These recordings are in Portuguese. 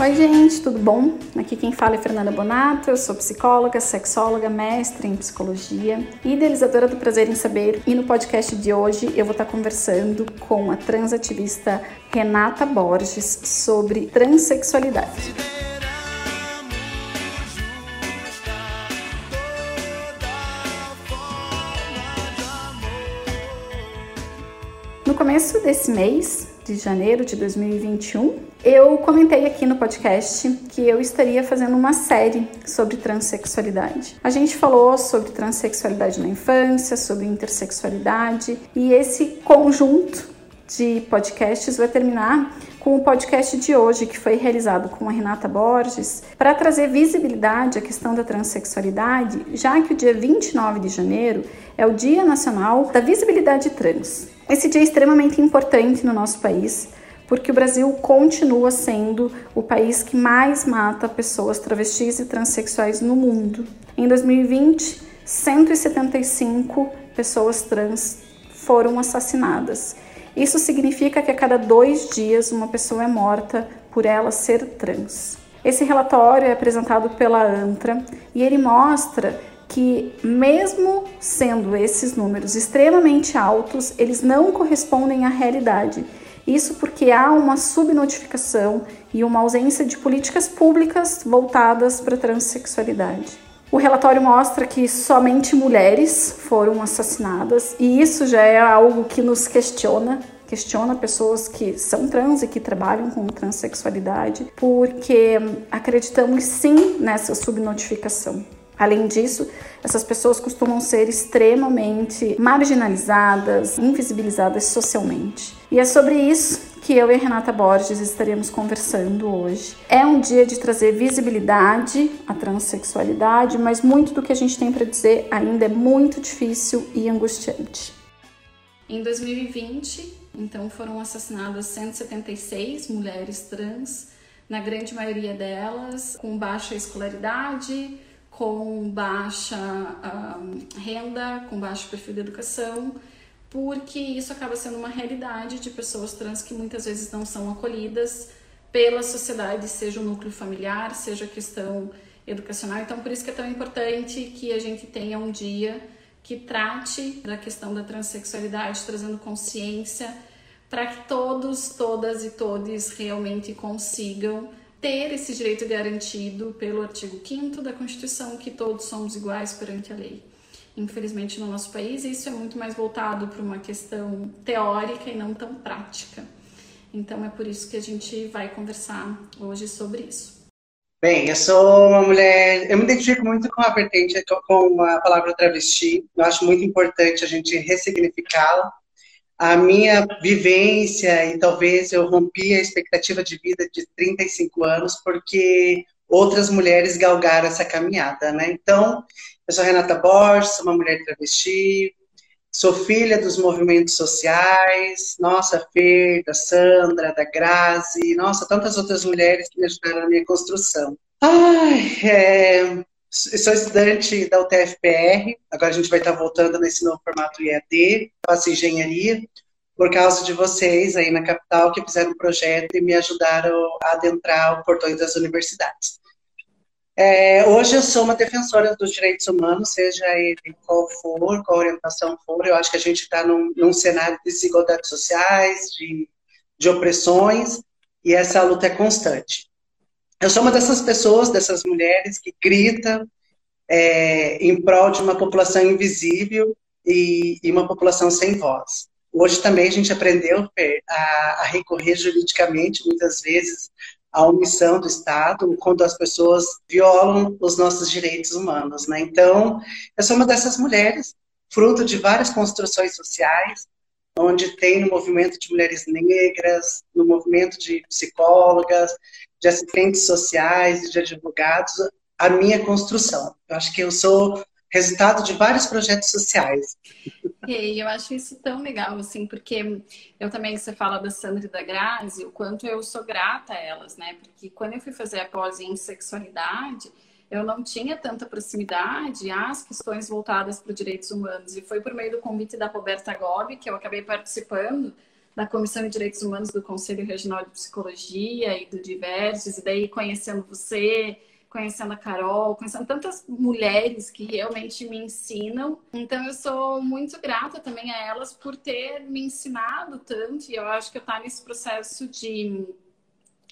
Oi, gente, tudo bom? Aqui quem fala é Fernanda Bonato, eu sou psicóloga, sexóloga, mestre em psicologia e idealizadora do Prazer em Saber. E no podcast de hoje eu vou estar conversando com a transativista Renata Borges sobre transexualidade. No começo desse mês, de janeiro de 2021, eu comentei aqui no podcast que eu estaria fazendo uma série sobre transexualidade. A gente falou sobre transexualidade na infância, sobre intersexualidade e esse conjunto de podcasts vai terminar com o podcast de hoje, que foi realizado com a Renata Borges, para trazer visibilidade à questão da transexualidade, já que o dia 29 de janeiro é o Dia Nacional da Visibilidade Trans. Esse dia é extremamente importante no nosso país, porque o Brasil continua sendo o país que mais mata pessoas travestis e transexuais no mundo. Em 2020, 175 pessoas trans foram assassinadas. Isso significa que a cada dois dias uma pessoa é morta por ela ser trans. Esse relatório é apresentado pela ANTRA e ele mostra que, mesmo sendo esses números extremamente altos, eles não correspondem à realidade. Isso porque há uma subnotificação e uma ausência de políticas públicas voltadas para a transexualidade. O relatório mostra que somente mulheres foram assassinadas e isso já é algo que nos questiona, questiona pessoas que são trans e que trabalham com transexualidade, porque acreditamos sim nessa subnotificação. Além disso, essas pessoas costumam ser extremamente marginalizadas, invisibilizadas socialmente. E é sobre isso que eu e Renata Borges estaremos conversando hoje. É um dia de trazer visibilidade à transexualidade, mas muito do que a gente tem para dizer ainda é muito difícil e angustiante. Em 2020, então, foram assassinadas 176 mulheres trans, na grande maioria delas com baixa escolaridade, com baixa renda, com baixo perfil de educação, porque isso acaba sendo uma realidade de pessoas trans que muitas vezes não são acolhidas pela sociedade, seja o núcleo familiar, seja a questão educacional. Então, por isso que é tão importante que a gente tenha um dia que trate da questão da transexualidade, trazendo consciência para que todos, todas e todes realmente consigam ter esse direito garantido pelo artigo 5 da Constituição, que todos somos iguais perante a lei. Infelizmente, no nosso país, isso é muito mais voltado para uma questão teórica e não tão prática. Então, é por isso que a gente vai conversar hoje sobre isso. Bem, eu sou uma mulher, eu me identifico muito com a vertente, com a palavra travesti. Eu acho muito importante a gente ressignificá-la a minha vivência e talvez eu rompi a expectativa de vida de 35 anos porque outras mulheres galgaram essa caminhada, né? Então, eu sou Renata Borges, uma mulher travesti, sou filha dos movimentos sociais, nossa, Fer, da Sandra, da Grazi, nossa, tantas outras mulheres que me ajudaram na minha construção. Ai, é, sou estudante da UTFPR, agora a gente vai estar voltando nesse novo formato IAD, faço engenharia, por causa de vocês aí na capital que fizeram um projeto e me ajudaram a adentrar os portões das universidades. É, hoje eu sou uma defensora dos direitos humanos, seja ele qual for, qual orientação for, eu acho que a gente está num, num, cenário de desigualdades sociais, de, de opressões, e essa luta é constante. Eu sou uma dessas pessoas, dessas mulheres que grita é, em prol de uma população invisível e, e, uma população sem voz. Hoje também a gente aprendeu a, a recorrer juridicamente, muitas vezes, à omissão do Estado, quando as pessoas violam os nossos direitos humanos. Né? Então, eu sou uma dessas mulheres, fruto de várias construções sociais, onde tem no movimento de mulheres negras, no movimento de psicólogas, de assistentes sociais e de advogados, a minha construção. Eu acho que eu sou resultado de vários projetos sociais. E eu acho isso tão legal, assim, porque eu também, você fala da Sandra e da Grazi, o quanto eu sou grata a elas, né? Porque quando eu fui fazer a pós em sexualidade, eu não tinha tanta proximidade às questões voltadas para os direitos humanos. E foi por meio do convite da Roberta Gobi que eu acabei participando da Comissão de Direitos Humanos do Conselho Regional de Psicologia e do Diversos, e daí conhecendo você, conhecendo a Carol, conhecendo tantas mulheres que realmente me ensinam. Então eu sou muito grata também a elas por ter me ensinado tanto, e eu acho que eu estou nesse processo de,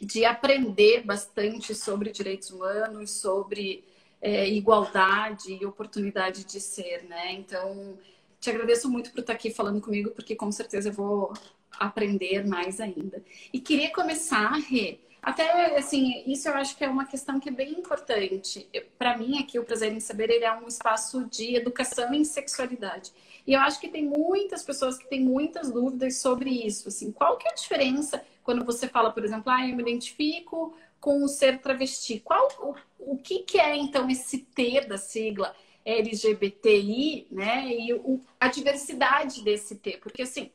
de aprender bastante sobre direitos humanos, sobre é, igualdade e oportunidade de ser, né? Então, te agradeço muito por estar aqui falando comigo, porque com certeza eu vou aprender mais ainda. E queria começar, Rê, até assim, isso eu acho que é uma questão que é bem importante. Para mim, aqui, o Prazer em Saber, ele é um espaço de educação em sexualidade. E eu acho que tem muitas pessoas que têm muitas dúvidas sobre isso. Assim, qual que é a diferença quando você fala, por exemplo, ah, eu me identifico com o ser travesti? Qual, o, o que, que é, então, esse T da sigla LGBTI, né? E o, a diversidade desse T? Porque, assim,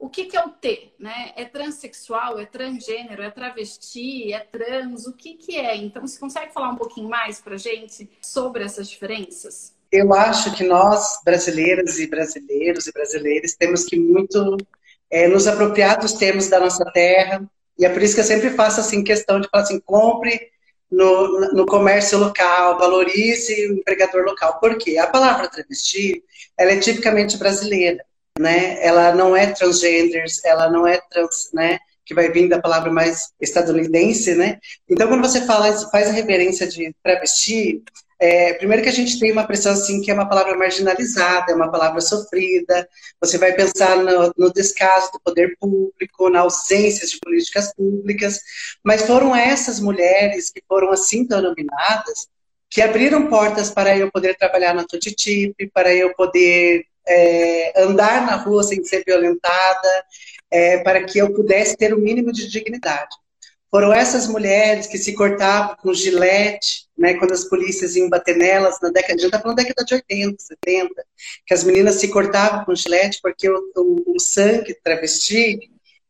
o que, que é o T? Né? É transexual, é transgênero, é travesti, é trans? O que, que é? Então, você consegue falar um pouquinho mais para gente sobre essas diferenças? Eu acho que nós, brasileiras e brasileiros e brasileiras, temos que muito é, nos apropriar dos termos da nossa terra. E é por isso que eu sempre faço assim questão de falar assim, compre no, no comércio local, valorize o empregador local. Por quê? A palavra travesti, ela é tipicamente brasileira né? Ela não é transgender, ela não é trans, né? Que vai vir da palavra mais estadunidense, né? Então, quando você fala, faz a referência de travesti, é, primeiro que a gente tem uma pressão assim que é uma palavra marginalizada, é uma palavra sofrida. Você vai pensar no, no, descaso do poder público, na ausência de políticas públicas. Mas foram essas mulheres que foram assim denominadas que abriram portas para eu poder trabalhar na Tutitip, para eu poder é, andar na rua sem ser violentada, é, para que eu pudesse ter o um mínimo de dignidade. Foram essas mulheres que se cortavam com gilete, né, quando as polícias iam bater nelas, na década, a gente está falando da década de 80, 70, que as meninas se cortavam com gilete porque o, o, o sangue travesti,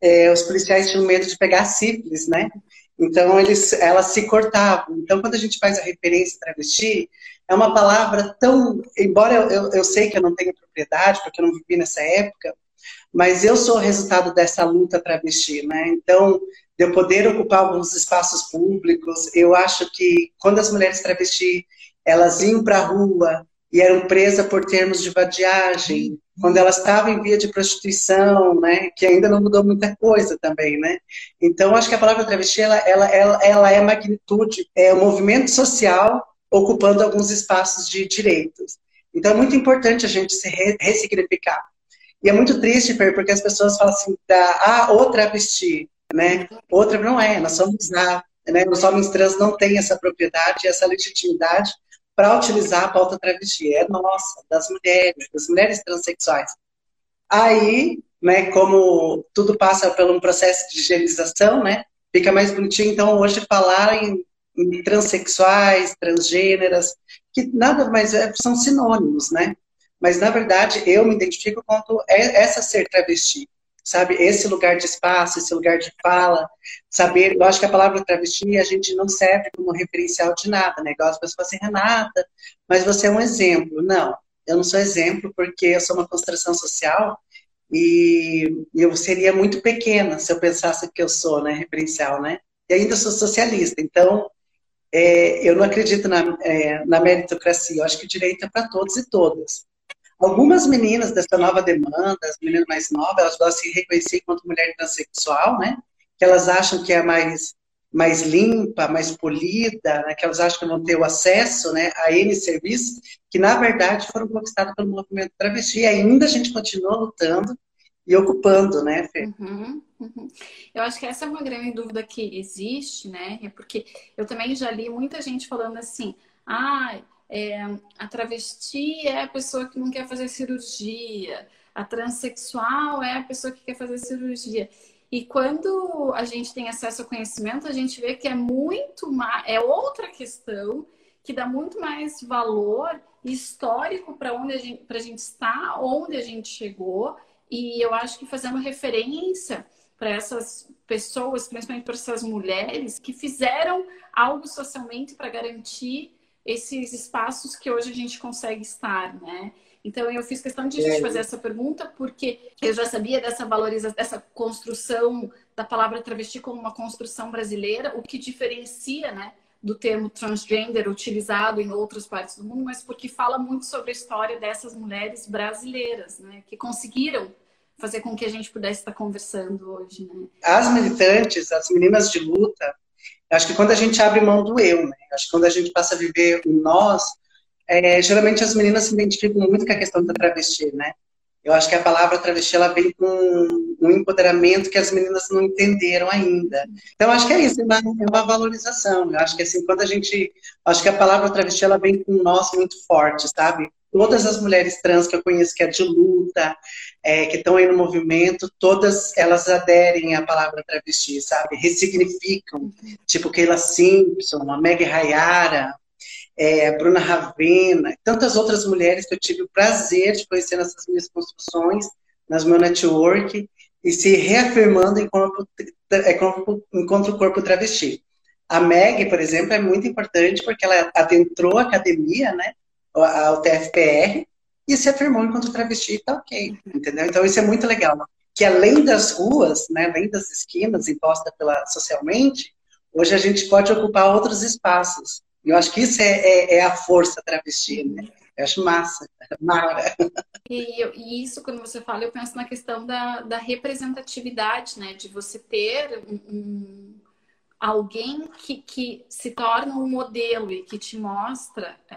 é, os policiais tinham medo de pegar sífilis, né? Então, eles, elas se cortavam. Então, quando a gente faz a referência travesti, é uma palavra tão. Embora eu, eu, eu, sei que eu não tenho propriedade, porque eu não vivi nessa época, mas eu sou resultado dessa luta travesti, né? Então, de eu poder ocupar alguns espaços públicos, eu acho que quando as mulheres travesti elas iam para a rua e eram presas por termos de vadiagem, quando elas estavam em via de prostituição, né, que ainda não mudou muita coisa também, né. Então, acho que a palavra travesti, ela, ela, ela, ela é magnitude, é um movimento social ocupando alguns espaços de direitos. Então é muito importante a gente se ressignificar. E é muito triste, porque as pessoas falam assim, ah, outra travesti, né? Outra não é, nós somos a, né? Os homens trans não têm essa propriedade, essa legitimidade para utilizar a pauta travesti. É nossa, das mulheres, das mulheres transexuais. Aí, né, como tudo passa por um processo de higienização, né? Fica mais bonitinho, então hoje falar em transexuais, transgêneras, que nada mais é, são sinônimos, né? Mas, na verdade, eu me identifico com essa ser travesti, sabe? Esse lugar de espaço, esse lugar de fala, saber. Eu acho que a palavra travesti a gente não serve como referencial de nada, né? Igual as pessoas assim, Renata, mas você é um exemplo. Não, eu não sou exemplo porque eu sou uma construção social e eu seria muito pequena se eu pensasse que eu sou, né? Referencial, né? E ainda sou socialista, então é, eu não acredito na, é, na meritocracia, eu acho que o direito é para todos e todas. Algumas meninas dessa nova demanda, as meninas mais novas, elas gostam de se reconhecer enquanto mulher transexual, né? Que elas acham que é mais, mais limpa, mais polida, né? que elas acham que vão ter o acesso né, a N serviços, que na verdade foram conquistados pelo movimento travesti. E ainda a gente continua lutando e ocupando, né, Fê? Uhum, uhum. Eu acho que essa é uma grande dúvida que existe, né? É porque eu também já li muita gente falando assim, ah, é, a travesti é a pessoa que não quer fazer cirurgia, a transexual é a pessoa que quer fazer cirurgia. E quando a gente tem acesso ao conhecimento, a gente vê que é muito mais, é outra questão que dá muito mais valor histórico para onde a gente, a gente está, onde a gente chegou e eu acho que fazendo referência para essas pessoas, principalmente para essas mulheres, que fizeram algo socialmente para garantir esses espaços que hoje a gente consegue estar, né? Então eu fiz questão de te fazer essa pergunta porque eu já sabia dessa valorização, dessa construção da palavra travesti como uma construção brasileira, o que diferencia, né, do termo transgender utilizado em outras partes do mundo, mas porque fala muito sobre a história dessas mulheres brasileiras, né, que conseguiram fazer com que a gente pudesse estar conversando hoje, né? As militantes, as meninas de luta, acho que quando a gente abre mão do eu, né? Acho que quando a gente passa a viver o nós, é, geralmente as meninas se identificam muito com a questão da travesti, né? Eu acho que a palavra travesti ela vem com um empoderamento que as meninas não entenderam ainda. Então acho que é isso, é uma, é uma valorização. Eu acho que assim quando a gente, acho que a palavra travesti ela vem com nós muito forte, sabe? Todas as mulheres trans que eu conheço que é de luta, é, que estão aí no movimento, todas elas aderem à palavra travesti, sabe? Ressignificam, tipo Keila Simpson, a Meg Rayara, é, Bruna Ravena, tantas outras mulheres que eu tive o prazer de conhecer nessas minhas construções, nas meu network, e se reafirmando enquanto, enquanto corpo travesti. A Meg, por exemplo, é muito importante porque ela adentrou a academia, né, ao TFPR, e se afirmou enquanto travesti, tá ok, entendeu? Então isso é muito legal. Que além das ruas, né, além das esquinas impostas pela socialmente, hoje a gente pode ocupar outros espaços. Eu acho que isso é, é, é a força travesti, né? Eu acho massa, mara. E, e, isso, quando você fala, eu penso na questão da, da representatividade, né? De você ter um, um, alguém que, que se torna um modelo e que te mostra é,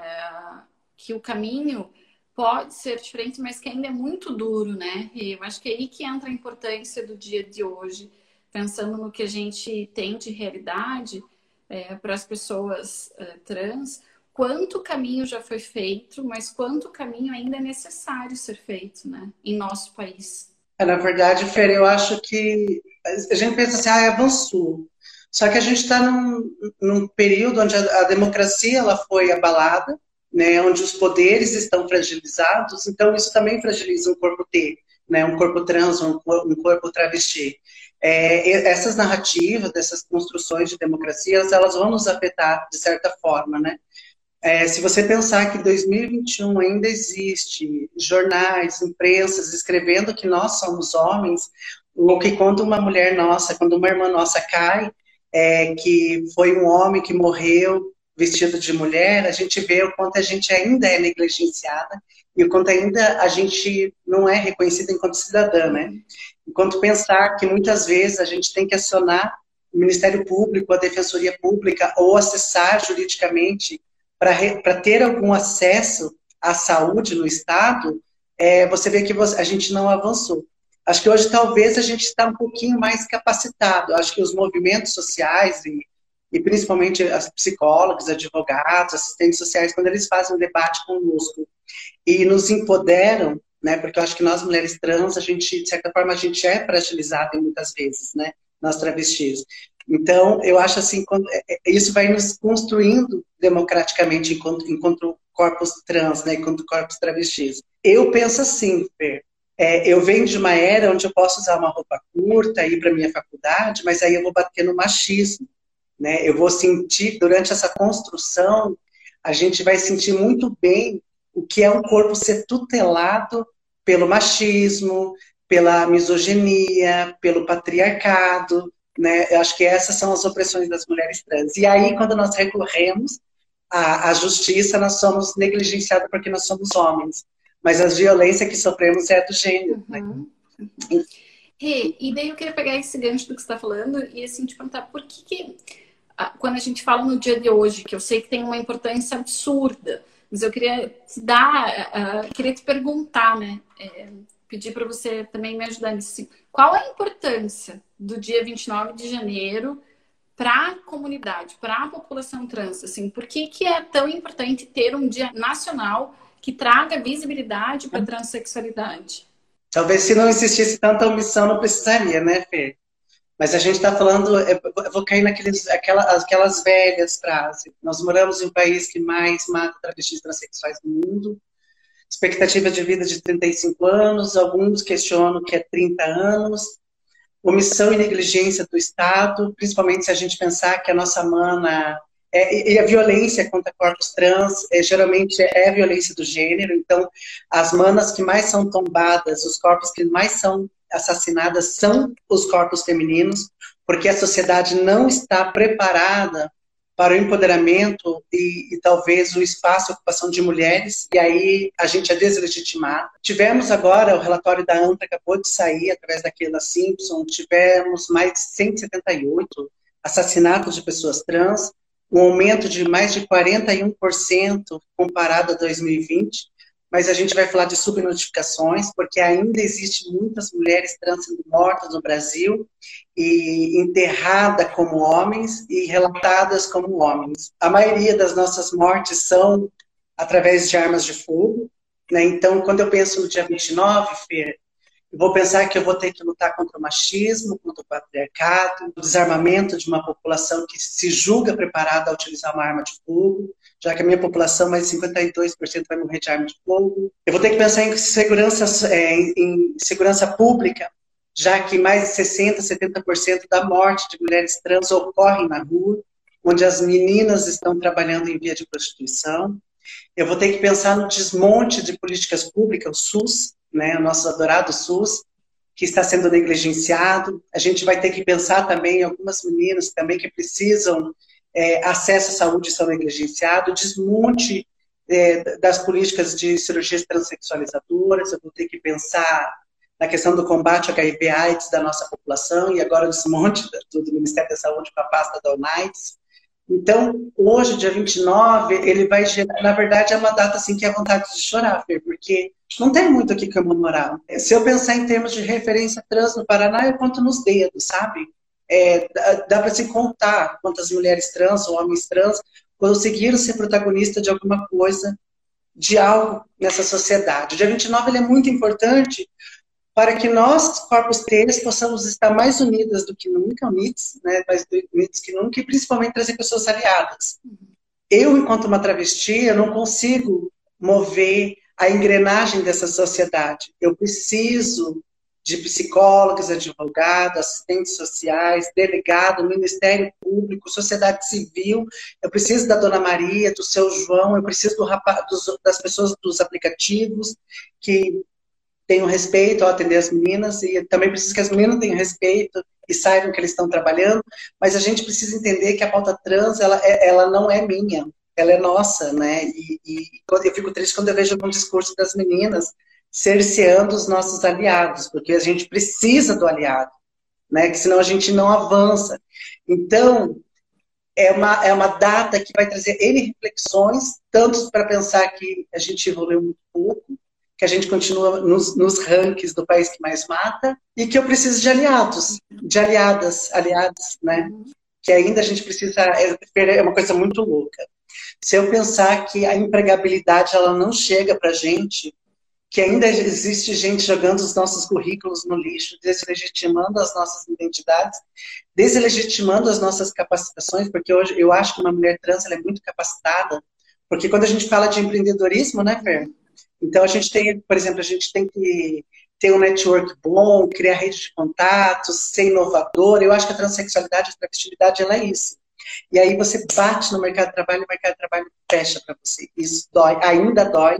que o caminho pode ser diferente, mas que ainda é muito duro, né? E eu acho que é aí que entra a importância do dia de hoje, pensando no que a gente tem de realidade é, para as pessoas é, trans, quanto caminho já foi feito, mas quanto caminho ainda é necessário ser feito, né, em nosso país. É, na verdade, Fer, eu acho que a gente pensa assim, ah, avançou. Só que a gente está num, num, período onde a, a, democracia ela foi abalada, né, onde os poderes estão fragilizados, então isso também fragiliza um corpo T, né, um corpo trans, um, corpo travesti é, essas narrativas, dessas construções de democracias, elas vão nos afetar de certa forma, né? É, se você pensar que 2021 ainda existe jornais, imprensas escrevendo que nós somos homens, ou que quando uma mulher nossa, quando uma irmã nossa cai, é, que foi um homem que morreu vestido de mulher, a gente vê o quanto a gente ainda é negligenciada e o quanto ainda a gente não é reconhecida enquanto cidadã, né? Enquanto pensar que muitas vezes a gente tem que acionar o Ministério Público, a Defensoria Pública, ou acessar juridicamente para ter algum acesso à saúde no Estado, é, você vê que você, a gente não avançou. Acho que hoje talvez a gente está um pouquinho mais capacitado. Acho que os movimentos sociais e, e principalmente as psicólogas, advogados, assistentes sociais, quando eles fazem um debate conosco e nos empoderam né? Porque eu acho que nós mulheres trans, a gente, de certa forma, a gente é fragilizada muitas vezes, né? Nós travestis. Então, eu acho assim, é, é, isso vai nos construindo democraticamente enquanto, enquanto corpos trans, né? Enquanto corpos travestis. Eu penso assim, Fer, é, eu venho de uma era onde eu posso usar uma roupa curta, ir para minha faculdade, mas aí eu vou bater no machismo, né? Eu vou sentir, durante essa construção, a gente vai sentir muito bem o que é um corpo ser tutelado pelo machismo, pela misoginia, pelo patriarcado, né? Eu acho que essas são as opressões das mulheres trans. E aí, quando nós recorremos à, à justiça, nós somos negligenciados porque nós somos homens. Mas as violências que sofremos é do gênero. Né? Uhum. Né? E, e daí eu queria pegar esse gancho do que você está falando e assim te perguntar por que, que quando a gente fala no dia de hoje, que eu sei que tem uma importância absurda, mas eu queria te dar, uh, queria te perguntar, né? É, pedir para você também me ajudar nisso. Assim, qual a importância do dia 29 de janeiro para a comunidade, para a população trans? Assim, por que, que é tão importante ter um dia nacional que traga visibilidade para a transexualidade? Talvez se não existisse tanta omissão, não precisaria, né, Fê? Mas a gente está falando, eu vou cair naqueles, aquela, aquelas velhas frases. Nós moramos em um país que mais mata travestis transexuais do mundo. Expectativa de vida de 35 anos, alguns questionam que é 30 anos. Omissão e negligência do Estado, principalmente se a gente pensar que a nossa mana é, e a violência contra corpos trans é, geralmente é violência do gênero. Então, as manas que mais são tombadas, os corpos que mais são assassinadas são os corpos femininos, porque a sociedade não está preparada para o empoderamento e, e, talvez o espaço e ocupação de mulheres, e aí a gente é deslegitimado. Tivemos agora, o relatório da ANTA acabou de sair, através daquela Simpson, tivemos mais de 178 assassinatos de pessoas trans, um aumento de mais de 41% comparado a 2020, mas a gente vai falar de subnotificações, porque ainda existe muitas mulheres trans sendo mortas no Brasil e enterradas como homens e relatadas como homens. A maioria das nossas mortes são através de armas de fogo, né? Então, quando eu penso no dia 29, Fer, eu vou pensar que eu vou ter que lutar contra o machismo, contra o patriarcado, o desarmamento de uma população que se julga preparada a utilizar uma arma de fogo, já que a minha população, mais de 52% vai morrer de arma de fogo. Eu vou ter que pensar em segurança, é, em segurança pública, já que mais de 60%, 70% da morte de mulheres trans ocorre na rua, onde as meninas estão trabalhando em via de prostituição. Eu vou ter que pensar no desmonte de políticas públicas, o SUS, né, o nosso adorado SUS, que está sendo negligenciado. A gente vai ter que pensar também em algumas meninas também que precisam é, acesso à saúde são negligenciados, desmonte é, das políticas de cirurgias transexualizadoras. Eu vou ter que pensar na questão do combate ao HIV/AIDS da nossa população e agora o desmonte do, do Ministério da Saúde com a pasta da UNAIDS. Então, hoje, dia 29, ele vai gerar, na verdade, é uma data assim que é vontade de chorar, porque não tem muito o que comemorar. Se eu pensar em termos de referência trans no Paraná, eu conto nos dedos, sabe? É, dá, dá para se contar quantas mulheres trans ou homens trans conseguiram ser protagonista de alguma coisa, de algo nessa sociedade. O dia 29 ele é muito importante para que nós, corpos trans, possamos estar mais unidas do que nunca, unidos, né, mais unidos que nunca, e principalmente trazer pessoas aliadas. Eu, enquanto uma travesti, eu não consigo mover a engrenagem dessa sociedade. Eu preciso de psicólogos, advogados, assistentes sociais, delegado, Ministério Público, sociedade civil. Eu preciso da Dona Maria, do seu João, eu preciso do rapaz, dos, das pessoas dos aplicativos que tenham respeito ao atender as meninas e também preciso que as meninas tenham respeito e saibam que eles estão trabalhando, mas a gente precisa entender que a pauta trans, ela, é, ela não é minha, ela é nossa, né? E, e eu fico triste quando eu vejo algum discurso das meninas cerceando os nossos aliados, porque a gente precisa do aliado, né? Que senão a gente não avança. Então, é uma, é uma data que vai trazer N reflexões, tanto para pensar que a gente evoluiu muito pouco, que a gente continua nos, nos rankings do país que mais mata, e que eu preciso de aliados, de aliadas, aliados, né? Que ainda a gente precisa, é, é uma coisa muito louca. Se eu pensar que a empregabilidade ela não chega para a gente, que ainda existe gente jogando os nossos currículos no lixo, deslegitimando as nossas identidades, deslegitimando as nossas capacitações, porque hoje eu acho que uma mulher trans é muito capacitada, porque quando a gente fala de empreendedorismo, né, Fer? Então a gente tem, por exemplo, a gente tem que ter um network bom, criar rede de contatos, ser inovador. Eu acho que a transexualidade, a travestilidade, ela é isso. E aí você bate no mercado de trabalho o mercado de trabalho fecha para você. Isso dói, ainda dói,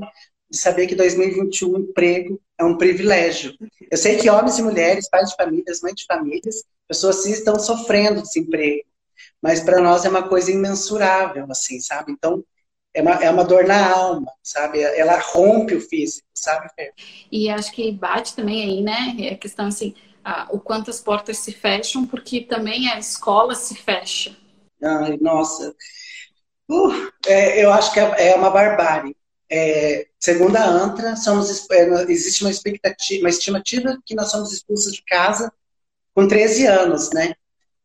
de saber que 2021 emprego é um privilégio. Eu sei que homens e mulheres, pais de famílias, mães de famílias, pessoas sim estão sofrendo desemprego, mas para nós é uma coisa imensurável, assim, sabe? Então, é uma, é uma dor na alma, sabe? Ela rompe o físico, sabe? E acho que bate também aí, né? É a questão assim, a, o quanto as portas se fecham, porque também a escola se fecha. Ai, nossa. Uh, é, eu acho que é, é uma barbárie. É, segundo a ANTRA, somos, é, existe uma expectativa, uma estimativa que nós somos expulsos de casa com 13 anos, né?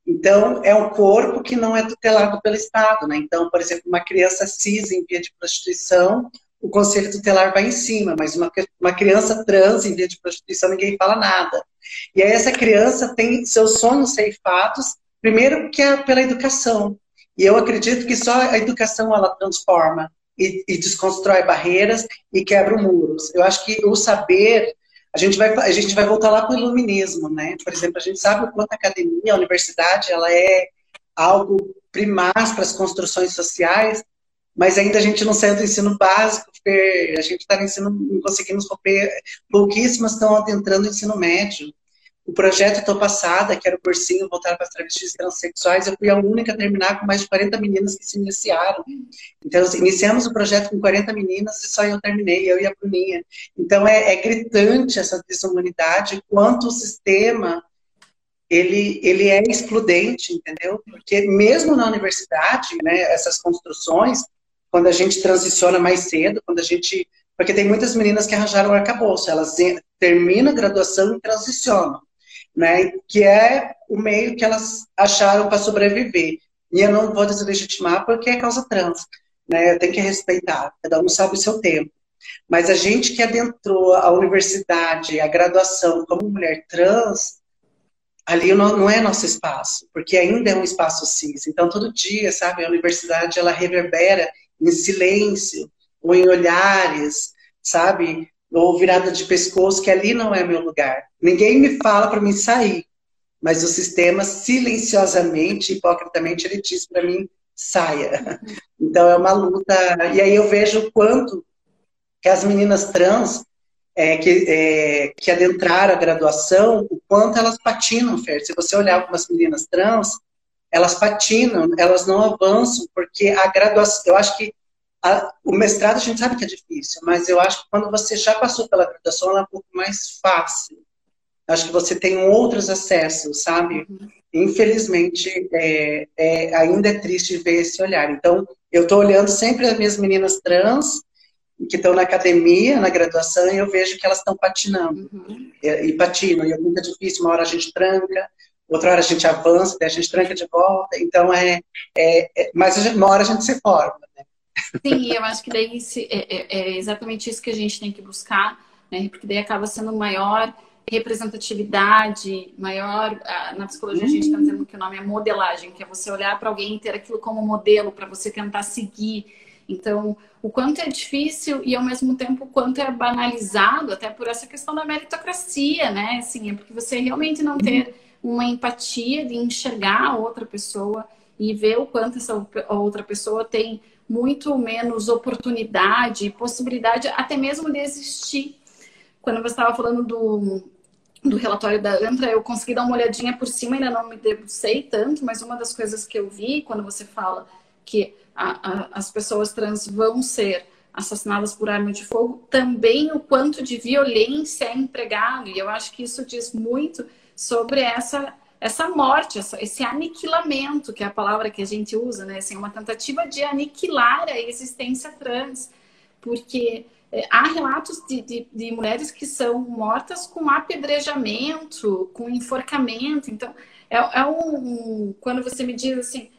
Então, é um corpo que não é tutelado pelo Estado, né? Então, por exemplo, uma criança cis em via de prostituição, o conselho tutelar vai em cima, mas uma, uma criança trans em via de prostituição, ninguém fala nada. E aí essa criança tem seus sonhos ceifados Primeiro que é pela educação. E eu acredito que só a educação ela transforma e, e desconstrói barreiras e quebra muros. Eu acho que o saber a gente vai a gente vai voltar lá para o iluminismo, né? Por exemplo, a gente sabe o quanto a academia, a universidade, ela é algo primaz para as construções sociais, mas ainda a gente não saiu do ensino básico, porque a gente está no ensino, não conseguimos romper, pouquíssimas estão adentrando o ensino médio. O projeto Tô Passada, que era o cursinho voltado para as travestis transexuais, eu fui a única a terminar com mais de 40 meninas que se iniciaram. Então, iniciamos o projeto com 40 meninas e só eu terminei, eu e a Bruninha. Então, é, é gritante essa desumanidade, quanto o sistema ele, ele é excludente, entendeu? Porque mesmo na universidade, né, essas construções, quando a gente transiciona mais cedo, quando a gente. Porque tem muitas meninas que arranjaram o arcabouço, elas terminam a graduação e transicionam, né? Que é o meio que elas acharam para sobreviver. E eu não vou deslegitimar porque é causa trans, né? Tenho que respeitar, cada um sabe o seu tempo. Mas a gente que adentrou a universidade, a graduação como mulher trans, ali não, não é nosso espaço, porque ainda é um espaço cis. Então, todo dia, sabe, a universidade, ela reverbera em silêncio, ou em olhares, sabe? Ou virada de pescoço, que ali não é meu lugar. Ninguém me fala para mim sair, mas o sistema silenciosamente, hipocritamente, ele diz para mim saia. Então é uma luta. E aí eu vejo o quanto que as meninas trans é, que, é, que adentraram a graduação, o quanto elas patinam, Fer. Se você olhar para as meninas trans, elas patinam, elas não avançam, porque a graduação, eu acho que a, o mestrado a gente sabe que é difícil, mas eu acho que quando você já passou pela graduação, ela é um pouco mais fácil. Acho que você tem outros acessos, sabe? Uhum. Infelizmente, é, é, ainda é triste ver esse olhar. Então, eu estou olhando sempre as minhas meninas trans, que estão na academia, na graduação, e eu vejo que elas estão patinando. Uhum. E, e patinam, e é muito difícil, uma hora a gente tranca, outra hora a gente avança, daí a gente tranca de volta, então é, é, é mas uma hora a gente se forma, né? Sim, eu acho que daí é, é, é, exatamente isso que a gente tem que buscar, né? Porque daí acaba sendo maior representatividade, maior. Na psicologia a gente está dizendo que o nome é modelagem, que é você olhar para alguém e ter aquilo como modelo para você tentar seguir. Então, o quanto é difícil e ao mesmo tempo o quanto é banalizado, até por essa questão da meritocracia, né? Assim, é porque você realmente não ter uma empatia de enxergar a outra pessoa e ver o quanto essa outra pessoa tem muito menos oportunidade possibilidade até mesmo de existir. Quando você estava falando do, do relatório da ANTRA, eu consegui dar uma olhadinha por cima, ainda não me debrucei tanto, mas uma das coisas que eu vi quando você fala que a, a, as pessoas trans vão ser assassinadas por arma de fogo, também o quanto de violência é empregado, e eu acho que isso diz muito sobre essa essa morte, esse aniquilamento, que é a palavra que a gente usa, né? Assim, uma tentativa de aniquilar a existência trans, porque é, há relatos de, de, de, mulheres que são mortas com apedrejamento, com enforcamento. Então, é, é um, um, Quando você me diz assim,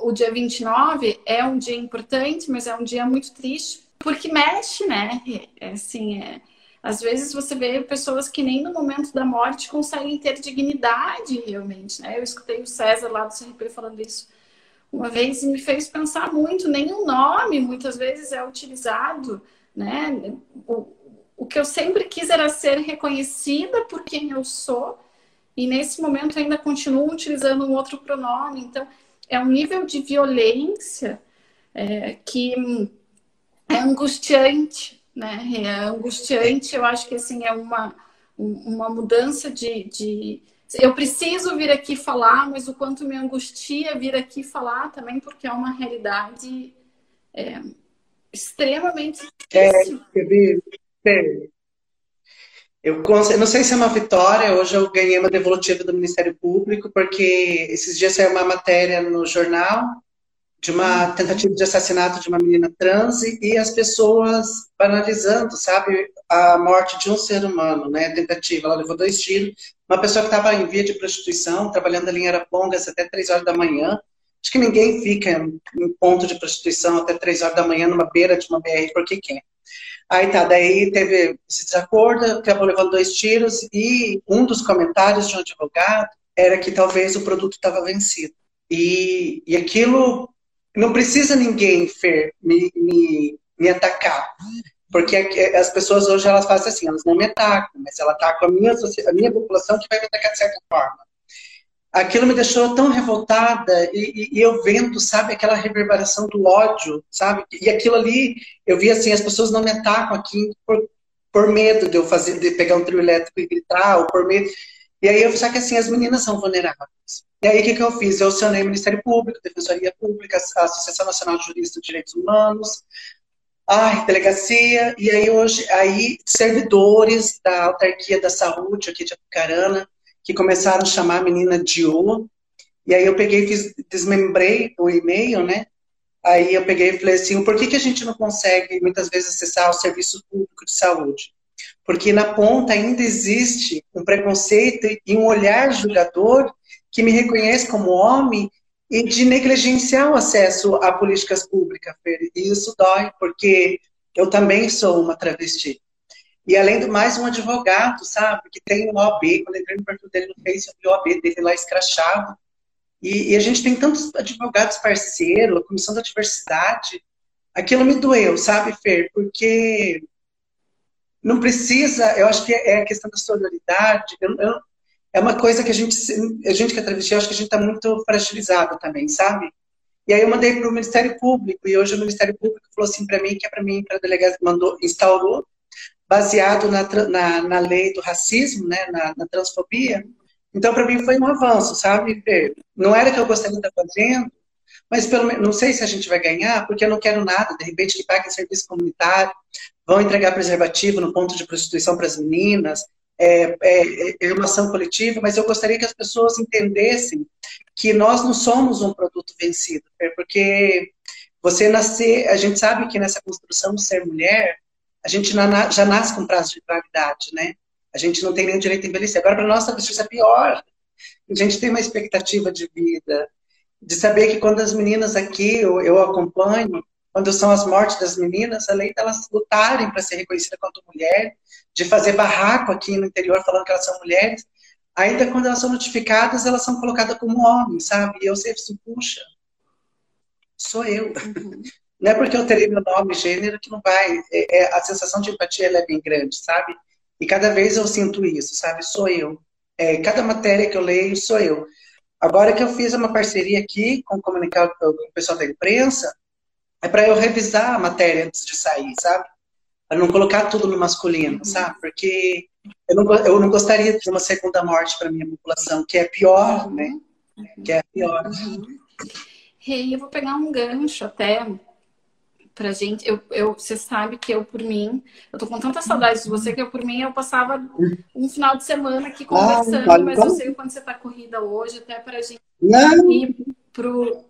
o dia 29 é um dia importante, mas é um dia muito triste, porque mexe, né? É, assim, é às vezes você vê pessoas que nem no momento da morte conseguem ter dignidade realmente, né? Eu escutei o César lá do CRP falando isso uma vez e me fez pensar muito, nem o nome muitas vezes é utilizado, né? O, o que eu sempre quis era ser reconhecida por quem eu sou e nesse momento ainda continuo utilizando um outro pronome. Então, é um nível de violência é, que é angustiante, né? É angustiante, eu acho que assim é uma, uma mudança de, de, Eu preciso vir aqui falar, mas o quanto me angustia vir aqui falar também, porque é uma realidade é, extremamente difícil. É, eu, eu não sei se é uma vitória, hoje eu ganhei uma devolutiva do Ministério Público, porque esses dias saiu uma matéria no jornal de uma tentativa de assassinato de uma menina trans e as pessoas banalizando, sabe, a morte de um ser humano, né, tentativa, ela levou dois tiros, uma pessoa que estava em via de prostituição, trabalhando ali em Arapongas até três horas da manhã, acho que ninguém fica em ponto de prostituição até três horas da manhã numa beira de uma BR, porque quer. Aí tá, daí teve esse desacordo, acabou levando dois tiros e um dos comentários de um advogado era que talvez o produto estava vencido. E, e aquilo não precisa ninguém, Fer, me, me, me atacar. Porque as pessoas hoje elas fazem assim, elas não me atacam, mas ela ataca a minha, a minha população que vai me atacar de certa forma. aquilo me deixou tão revoltada e, e, e, eu vendo, sabe, aquela reverberação do ódio, sabe? E aquilo ali, eu vi assim, as pessoas não me atacam aqui por, por medo de eu fazer, de pegar um trio elétrico e gritar, ou por medo. E aí eu vi que assim, as meninas são vulneráveis. E aí o que, que eu fiz? Eu acionei o Ministério Público, Defensoria Pública, a Associação Nacional de Juristas de Direitos Humanos, ai, delegacia, e aí hoje, aí servidores da autarquia da saúde aqui de Apucarana, que começaram a chamar a menina de O, e aí eu peguei, fiz, desmembrei o e-mail, né? Aí eu peguei e falei assim, por que, que a gente não consegue, muitas vezes, acessar o serviço público de saúde? Porque na ponta ainda existe um preconceito e um olhar julgador que me reconhece como homem e de negligenciar o acesso a políticas públicas, E isso dói, porque eu também sou uma travesti. E além do mais, um advogado, sabe? Que tem um OAB, quando eu entrei no perfil dele no Facebook, eu vi o OAB dele lá escrachado. E, e, a gente tem tantos advogados parceiros, a Comissão da Diversidade. Aquilo me doeu, sabe, Fer? Porque não precisa, eu acho que é a questão da solidariedade. Eu, eu, é uma coisa que a gente, a gente que é travesti, acho que a gente está muito fragilizado também, sabe? E aí eu mandei para o Ministério Público, e hoje o Ministério Público falou assim para mim, que é para mim, para a delegada, mandou, instaurou baseado na, na, na lei do racismo, né, na, na transfobia. Então, para mim, foi um avanço, sabe? Não era que eu gostaria de estar fazendo, mas pelo não sei se a gente vai ganhar, porque eu não quero nada, de repente, que paguem serviço comunitário, vão entregar preservativo no ponto de prostituição para as meninas, é, é, é uma ação coletiva, mas eu gostaria que as pessoas entendessem que nós não somos um produto vencido, porque você nascer, a gente sabe que nessa construção de ser mulher, a gente já nasce com prazo de gravidade, né? A gente não tem nem direito a envelhecer. Agora, para nós, talvez isso é pior. A gente tem uma expectativa de vida, de saber que quando as meninas aqui, eu, eu acompanho, quando são as mortes das meninas, além delas lutarem para ser reconhecidas quanto mulher, de fazer barraco aqui no interior falando que elas são mulheres, ainda quando elas são notificadas, elas são colocadas como homens, sabe? E eu sempre assim, puxa, sou eu. Uhum. Não é porque eu terei meu nome, gênero, que não vai. É, é, a sensação de empatia é bem grande, sabe? E cada vez eu sinto isso, sabe? Sou eu. É, cada matéria que eu leio, sou eu. Agora que eu fiz uma parceria aqui com o, comunicado, com o pessoal da imprensa, é para eu revisar a matéria antes de sair, sabe? Para não colocar tudo no masculino, uhum. sabe? Porque eu não, eu não gostaria de uma segunda morte para minha população, que é pior, né? Que é pior. Uhum. Rei, eu vou pegar um gancho até pra gente. Eu, eu, você sabe que eu, por mim, eu tô com tanta saudade de você que eu, por mim, eu passava um final de semana aqui conversando, ah, mas eu sei o quanto você tá corrida hoje, até pra gente não. ir pro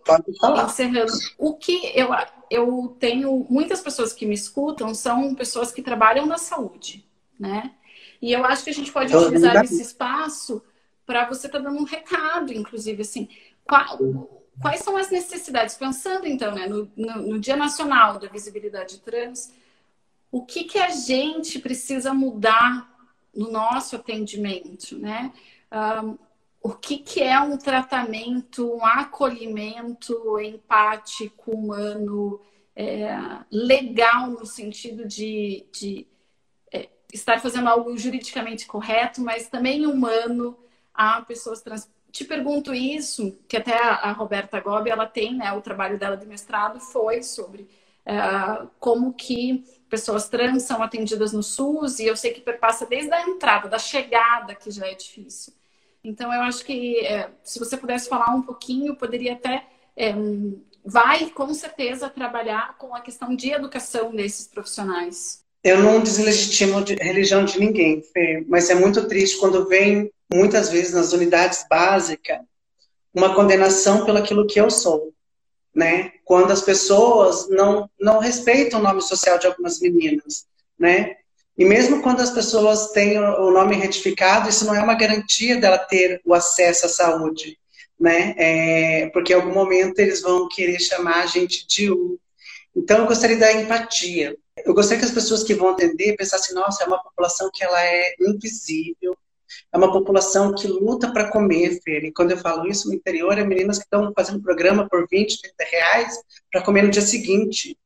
encerrando. O que eu, eu tenho muitas pessoas que me escutam são pessoas que trabalham na saúde, né? E eu acho que a gente pode utilizar esse espaço para você estar tá dando um recado, inclusive, assim, qual, quais são as necessidades? Pensando, então, né, no, no, no, Dia Nacional da Visibilidade Trans, o que, que a gente precisa mudar no nosso atendimento, né? Um, o que, que é um tratamento, um acolhimento empático, humano, é, legal no sentido de, de é, estar fazendo algo juridicamente correto, mas também humano a pessoas trans te pergunto isso, que até a, Roberta Gobi, ela tem, né, o trabalho dela de mestrado foi sobre uh, como que pessoas trans são atendidas no SUS, e eu sei que perpassa desde a entrada, da chegada, que já é difícil. Então, eu acho que é, se você pudesse falar um pouquinho, poderia até. É, vai, com certeza, trabalhar com a questão de educação desses profissionais. Eu não deslegitimo a religião de ninguém, Fê, mas é muito triste quando vem muitas vezes nas unidades básicas, uma condenação pelo aquilo que eu sou, né? Quando as pessoas não não respeitam o nome social de algumas meninas, né? E mesmo quando as pessoas têm o nome retificado, isso não é uma garantia dela ter o acesso à saúde, né? É, porque em algum momento eles vão querer chamar a gente de U. Então eu gostaria da empatia. Eu gostaria que as pessoas que vão atender pensassem, nossa, é uma população que ela é invisível, é uma população que luta para comer, Fer. E quando eu falo isso no interior, é meninas que estão fazendo programa por 20, 30 reais para comer no dia seguinte.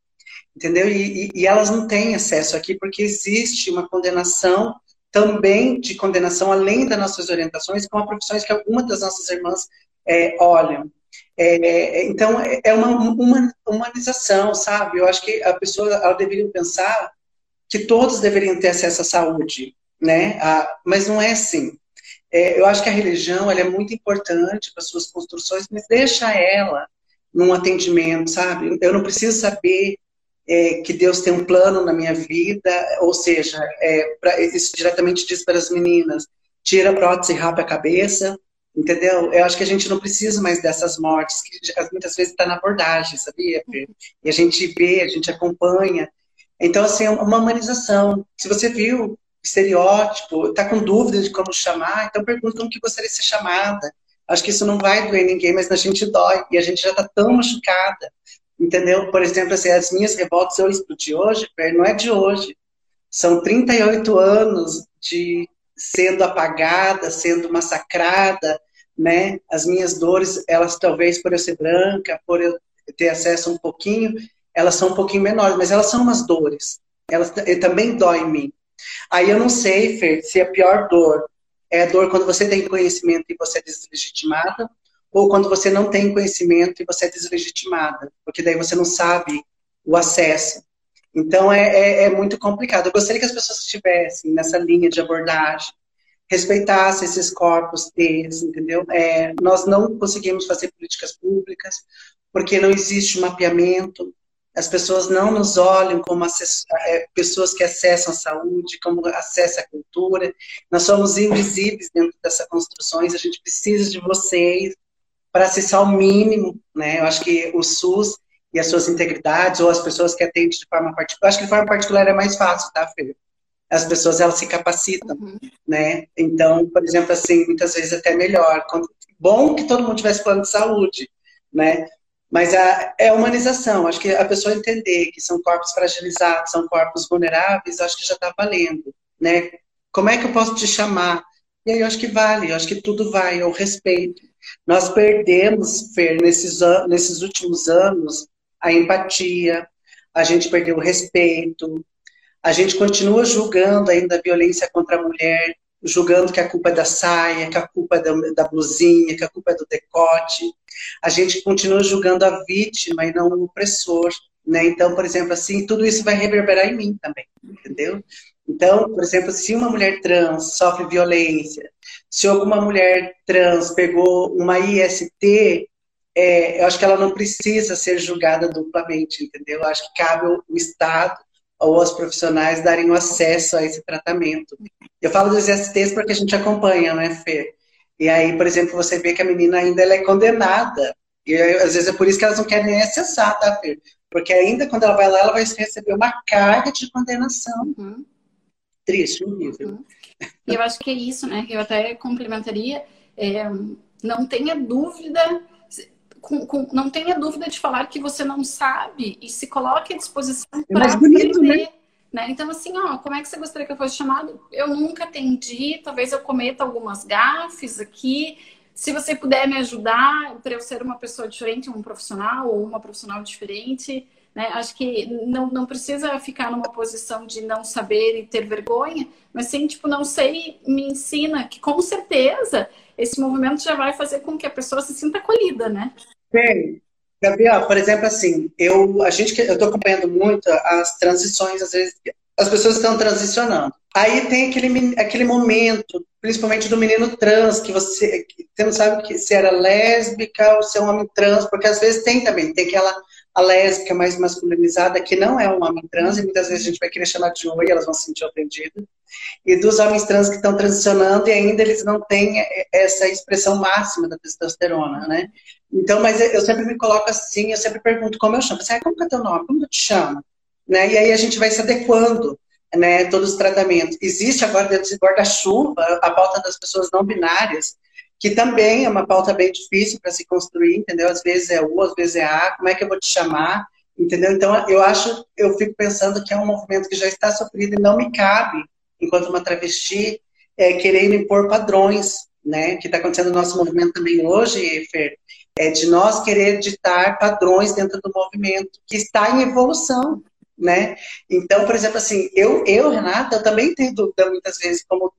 Entendeu? E, e, e, elas não têm acesso aqui porque existe uma condenação também de condenação, além das nossas orientações, com profissões que algumas das nossas irmãs é, olham. É, então, é uma, uma humanização, sabe? Eu acho que a pessoa ela deveria pensar que todos deveriam ter acesso à saúde, né? Ah, mas não é assim. É, eu acho que a religião ela é muito importante para suas construções, mas deixa ela num atendimento, sabe? Eu não preciso saber é, que Deus tem um plano na minha vida, ou seja, é, pra, isso diretamente diz para as meninas, tira a prótese e rapa a cabeça, entendeu? Eu acho que a gente não precisa mais dessas mortes, que muitas vezes está na abordagem, sabia? E a gente vê, a gente acompanha. Então, assim, é uma humanização. Se você viu estereótipo, está com dúvida de como chamar, então pergunta como que gostaria de ser chamada. Acho que isso não vai doer ninguém, mas a gente dói, e a gente já está tão machucada, entendeu? Por exemplo, assim, as minhas revoltas eu explodi hoje, não é de hoje. São 38 anos de sendo apagada, sendo massacrada, né? As minhas dores, elas talvez por eu ser branca, por eu ter acesso um pouquinho, elas são um pouquinho menores, mas elas são umas dores. Elas também dói em mim. Aí eu não sei, Fer, se a pior dor é a dor quando você tem conhecimento e você é deslegitimada, ou quando você não tem conhecimento e você é deslegitimada, porque daí você não sabe o acesso. Então é, é, é muito complicado. Eu gostaria que as pessoas estivessem nessa linha de abordagem, respeitassem esses corpos deles, entendeu? É, nós não conseguimos fazer políticas públicas porque não existe mapeamento, as pessoas não nos olham como é, pessoas que acessam a saúde, como acessam a cultura. Nós somos invisíveis dentro dessas construções. A gente precisa de vocês para acessar o mínimo, né? Eu acho que o SUS e as suas integridades ou as pessoas que atendem de forma particular, acho que de forma particular é mais fácil, tá, Fê? As pessoas elas se capacitam, uhum. né? Então, por exemplo, assim, muitas vezes até melhor. Bom que todo mundo tivesse plano de saúde, né? Mas a, é a humanização, acho que a pessoa entender que são corpos fragilizados, são corpos vulneráveis, acho que já está valendo, né? Como é que eu posso te chamar? E aí eu acho que vale, eu acho que tudo vai, o respeito. Nós perdemos, Fer, nesses, nesses últimos anos, a empatia, a gente perdeu o respeito, a gente continua julgando ainda a violência contra a mulher, julgando que a culpa é da saia, que a culpa é da, da blusinha, que a culpa é do decote. A gente continua julgando a vítima e não o opressor. Né? Então, por exemplo, assim, tudo isso vai reverberar em mim também, entendeu? Então, por exemplo, se uma mulher trans sofre violência, se alguma mulher trans pegou uma IST, é, eu acho que ela não precisa ser julgada duplamente, entendeu? Eu acho que cabe o Estado ou aos profissionais darem o acesso a esse tratamento. Eu falo dos ISTs porque a gente acompanha, né, Fê? E aí, por exemplo, você vê que a menina ainda ela é condenada. E às vezes é por isso que elas não querem nem acessar, tá, Fê? Porque ainda quando ela vai lá, ela vai receber uma carga de condenação. Uhum. Triste, horrível. Uhum. Eu acho que é isso, né? Eu até complementaria. É, não tenha dúvida com, com, não tenha dúvida de falar que você não sabe e se coloque à disposição para é aprender. Né? Né? Então, assim, ó, como é que você gostaria que eu fosse chamado? Eu nunca atendi, talvez eu cometa algumas gafes aqui. Se você puder me ajudar para eu ser uma pessoa diferente, um profissional ou uma profissional diferente, né? Acho que não, não precisa ficar numa posição de não saber e ter vergonha, mas sim, tipo, não sei, me ensina, que com certeza esse movimento já vai fazer com que a pessoa se sinta acolhida, né? Sim. Gabriel, por exemplo, assim, eu a gente eu estou acompanhando muito as transições, às vezes as pessoas estão transicionando. Aí tem aquele, aquele momento, principalmente do menino trans, que você, que você não sabe se era lésbica ou se é um homem trans, porque às vezes tem também, tem aquela a lésbica mais masculinizada, que não é um homem trans, e muitas vezes a gente vai querer chamar de oi, elas vão se sentir ofendidas, e dos homens trans que estão transicionando e ainda eles não têm essa expressão máxima da testosterona, né? Então, mas eu sempre me coloco assim, eu sempre pergunto como eu chamo. Você, ah, como que é teu nome? Como eu te chamo? Né? E aí a gente vai se adequando, né? Todos os tratamentos. Existe agora dentro de guarda-chuva a pauta das pessoas não binárias, que também é uma pauta bem difícil para se construir, entendeu? Às vezes é U, às vezes é A, como é que eu vou te chamar? Entendeu? Então, eu acho, eu fico pensando que é um movimento que já está sofrido e não me cabe, enquanto uma travesti, é, querendo impor padrões, né? Que está acontecendo no nosso movimento também hoje, Fer, é de nós querer ditar padrões dentro do movimento que está em evolução, né? Então, por exemplo, assim, eu, eu Renata, eu também tenho dúvida muitas vezes como,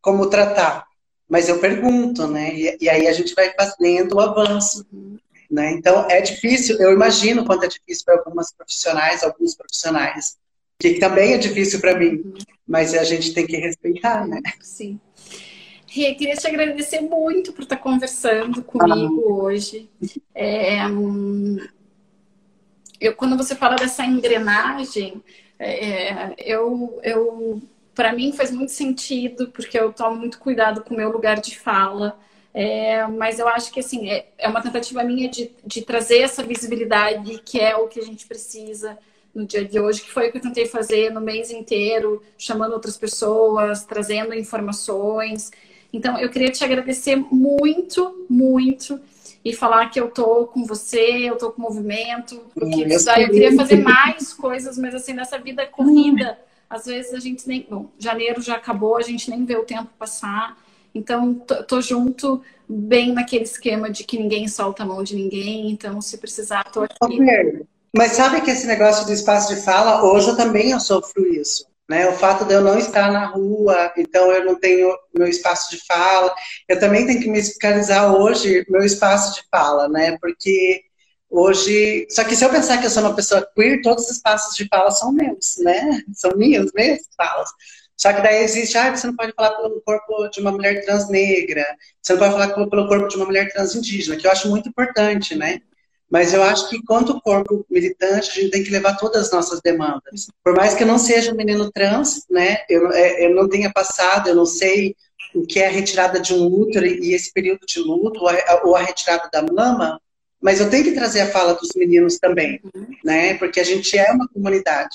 como tratar, mas eu pergunto, né? E, e aí a gente vai fazendo o avanço. Né? Então, é difícil, eu imagino quanto é difícil para algumas profissionais, alguns profissionais, que também é difícil para mim, mas a gente tem que respeitar, né? Sim. Rê, queria te agradecer muito por estar conversando comigo ah. hoje. É, eu, quando você fala dessa engrenagem, é, eu, eu para mim faz muito sentido, porque eu tomo muito cuidado com o meu lugar de fala. É, mas eu acho que assim é, é uma tentativa minha de, de trazer essa visibilidade que é o que a gente precisa no dia de hoje, que foi o que eu tentei fazer no mês inteiro, chamando outras pessoas, trazendo informações. Então, eu queria te agradecer muito, muito e falar que eu tô com você, eu tô com o movimento, porque eu, daí eu queria fazer mais coisas, mas assim, nessa vida corrida, às vezes a gente nem. Bom, janeiro já acabou, a gente nem vê o tempo passar. Então, tô, junto bem naquele esquema de que ninguém solta a mão de ninguém, então se precisar, tô aqui. Mas sabe que esse negócio do espaço de fala, hoje eu também eu sofro isso. Né? O fato de eu não estar na rua, então eu não tenho meu espaço de fala. Eu também tenho que me fiscalizar hoje meu espaço de fala, né? Porque hoje. Só que se eu pensar que eu sou uma pessoa queer, todos os espaços de fala são meus, né? São minhas, minhas falas. Só que daí existe, ah, você não pode falar pelo corpo de uma mulher trans negra, você não pode falar pelo corpo de uma mulher trans indígena, que eu acho muito importante, né? Mas eu acho que, quanto corpo militante, a gente tem que levar todas as nossas demandas. Por mais que eu não seja um menino trans, né, eu, é, eu não tenha passado, eu não sei o que é a retirada de um útero e esse período de luto, ou a, ou a retirada da mama, mas eu tenho que trazer a fala dos meninos também, né, porque a gente é uma comunidade.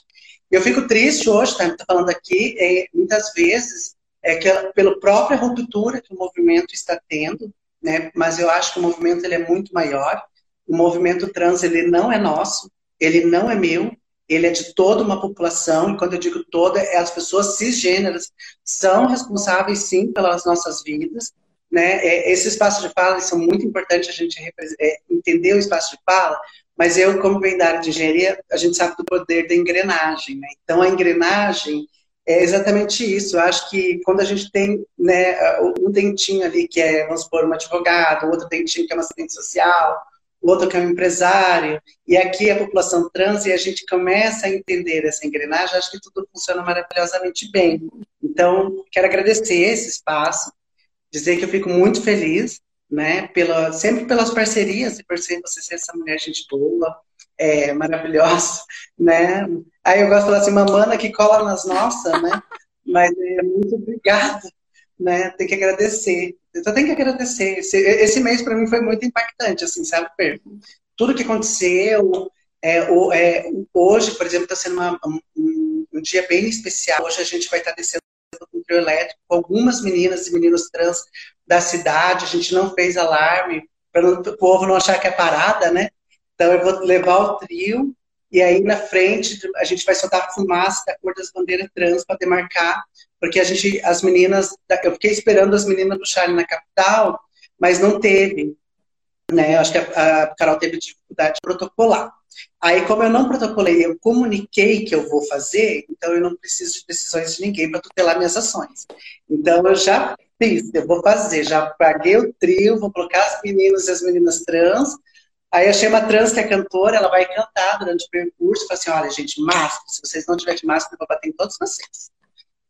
Eu fico triste hoje, tá, tá falando aqui, é, muitas vezes, é que pela própria ruptura que o movimento está tendo, né, mas eu acho que o movimento ele é muito maior, o movimento trans ele não é nosso, ele não é meu, ele é de toda uma população, e quando eu digo toda, é as pessoas cisgêneras são responsáveis sim pelas nossas vidas, né? É, esse espaço de fala são muito importantes a gente é, entender o espaço de fala, mas eu, como venho da área de engenharia, a gente sabe do poder da engrenagem, né? Então a engrenagem é exatamente isso. Eu acho que quando a gente tem né, um dentinho ali que é, vamos supor, um advogado, outro dentinho que é uma assistente social, outro que é um empresário, e aqui a população trans, e a gente começa a entender essa engrenagem, acho que tudo funciona maravilhosamente bem. Então, quero agradecer esse espaço, dizer que eu fico muito feliz, né, pela, sempre pelas parcerias, e por ser você ser essa mulher gente boa, é, maravilhosa, né, aí eu gosto de falar assim, mamana que cola nas nossas, né, mas é, muito obrigada, né, tem que agradecer, eu só tenho que agradecer. Esse, esse mês para mim foi muito impactante, assim, sabe, Per? Tudo que aconteceu, é, o, é, hoje, por exemplo, está sendo uma, um, um, dia bem especial. Hoje a gente vai estar tá descendo trio elétrico com algumas meninas e meninos trans da cidade. A gente não fez alarme para o povo não achar que é parada, né? Então eu vou levar o trio e aí na frente a gente vai soltar fumaça da cor das bandeiras trans para demarcar porque a gente, as meninas, eu fiquei esperando as meninas puxarem na capital, mas não teve, né? Eu acho que a, a Carol teve dificuldade de protocolar. Aí, como eu não protocolei, eu comuniquei que eu vou fazer, então eu não preciso de decisões de ninguém para tutelar minhas ações. Então, eu já fiz, eu vou fazer, já paguei o trio, vou colocar as meninas e as meninas trans. Aí achei uma trans que é cantora, ela vai cantar durante o percurso, fala assim, olha, gente, máscara, se vocês não tiverem máscara, eu vou bater em todos vocês.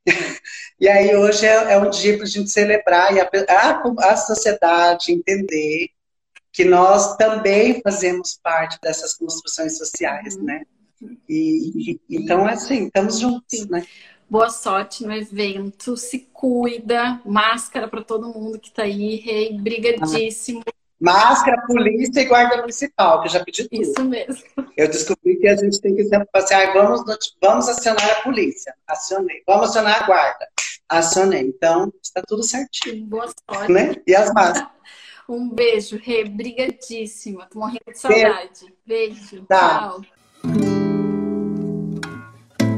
E aí hoje é, é um dia para a gente celebrar e a, a, a sociedade entender que nós também fazemos parte dessas construções sociais, né? E, então, assim, estamos juntos, né? Boa sorte no evento, se cuida, máscara para todo mundo que está aí, rei, brigadíssimo. Máscara, polícia e guarda municipal, que eu já pedi tudo. Isso mesmo. Eu descobri que a gente tem que sempre assim, ah, vamos, vamos acionar a polícia. Acionei. Vamos acionar a guarda. Acionei. Então, está tudo certinho. Boa sorte. Né? E as máscaras. um beijo, Rê. Tô morrendo de saudade. Beijo. Tá. Tchau.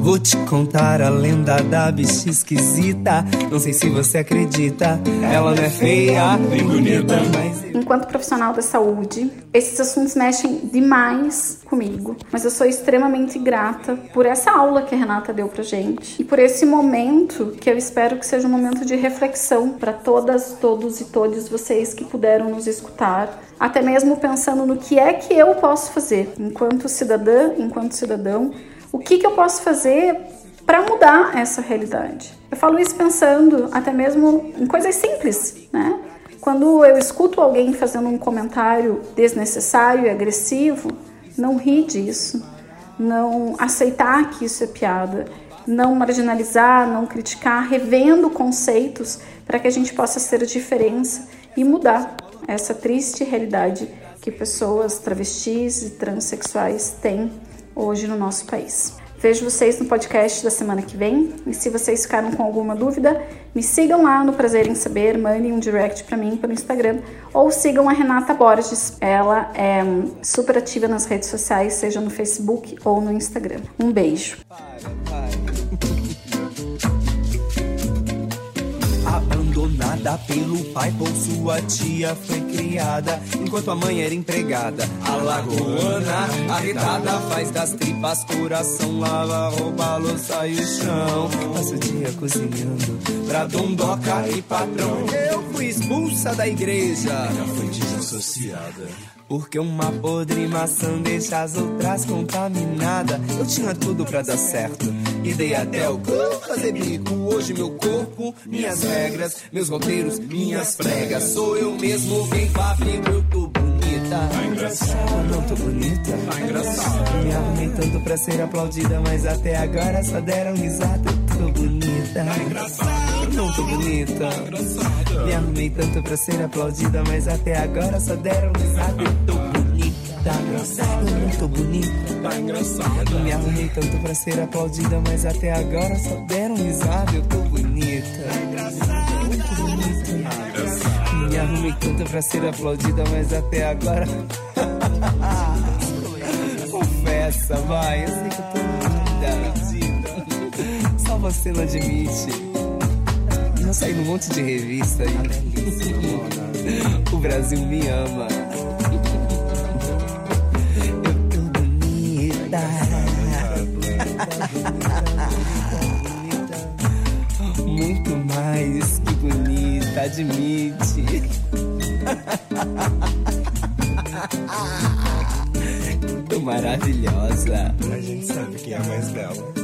Vou te contar a lenda da bicha esquisita. Não sei se você acredita, ela não é feia, nem bonita, mas. Enquanto profissional da saúde, esses assuntos mexem demais comigo, mas eu sou extremamente grata por essa aula que a Renata deu pra gente e por esse momento que eu espero que seja um momento de reflexão para todas, todos e todos vocês que puderam nos escutar, até mesmo pensando no que é que eu posso fazer enquanto cidadã, enquanto cidadão, o que, que eu posso fazer para mudar essa realidade. Eu falo isso pensando até mesmo em coisas simples, né? Quando eu escuto alguém fazendo um comentário desnecessário e agressivo, não rir disso, não aceitar que isso é piada, não marginalizar, não criticar, revendo conceitos para que a gente possa ser a diferença e mudar essa triste realidade que pessoas travestis e transexuais têm hoje no nosso país. Vejo vocês no podcast da semana que vem. E se vocês ficaram com alguma dúvida, me sigam lá no Prazer em Saber, mandem um direct para mim pelo Instagram ou sigam a Renata Borges. Ela é super ativa nas redes sociais, seja no Facebook ou no Instagram. Um beijo. Abandonada pelo pai por sua tia foi criada Enquanto a mãe era empregada. A lagoana arretada faz das tripas coração Lava roupa, louça e o chão. Passa o dia cozinhando pra dondoca e patrão. Eu fui expulsa da igreja. Já fui desassociada porque uma podre maçã deixa as outras contaminadas. Eu tinha tudo pra dar certo. E dei até o cu fazer bico. Hoje meu corpo, minhas regras, meus roteiros, minhas pregas. Sou eu mesmo, pra fibra, eu tô bonita. Tá engraçada, não tô bonita. Tá engraçada. Me arrumei tanto pra ser aplaudida, mas até agora só deram risada. Eu tô bonita. Tá engraçada. Não tô bonita. Engraçada. Me arrumei tanto pra ser aplaudida, mas até agora só deram risada. Eu tô bonita. Tá não tô bonita. Tá engraçado. Me arrumei tanto pra ser aplaudida, mas até agora só deram risada. Eu tô bonita. Muito bonita. Tá engraçado. Me arrumei tanto pra ser aplaudida, mas até agora. Confessa, vai. Eu sei que eu tô linda. Só você não admite. Já saí num monte de revista aí. O Brasil me ama. Eu tô bonita. Muito mais que bonita, admite. Tô maravilhosa. A gente sabe quem é mais bela.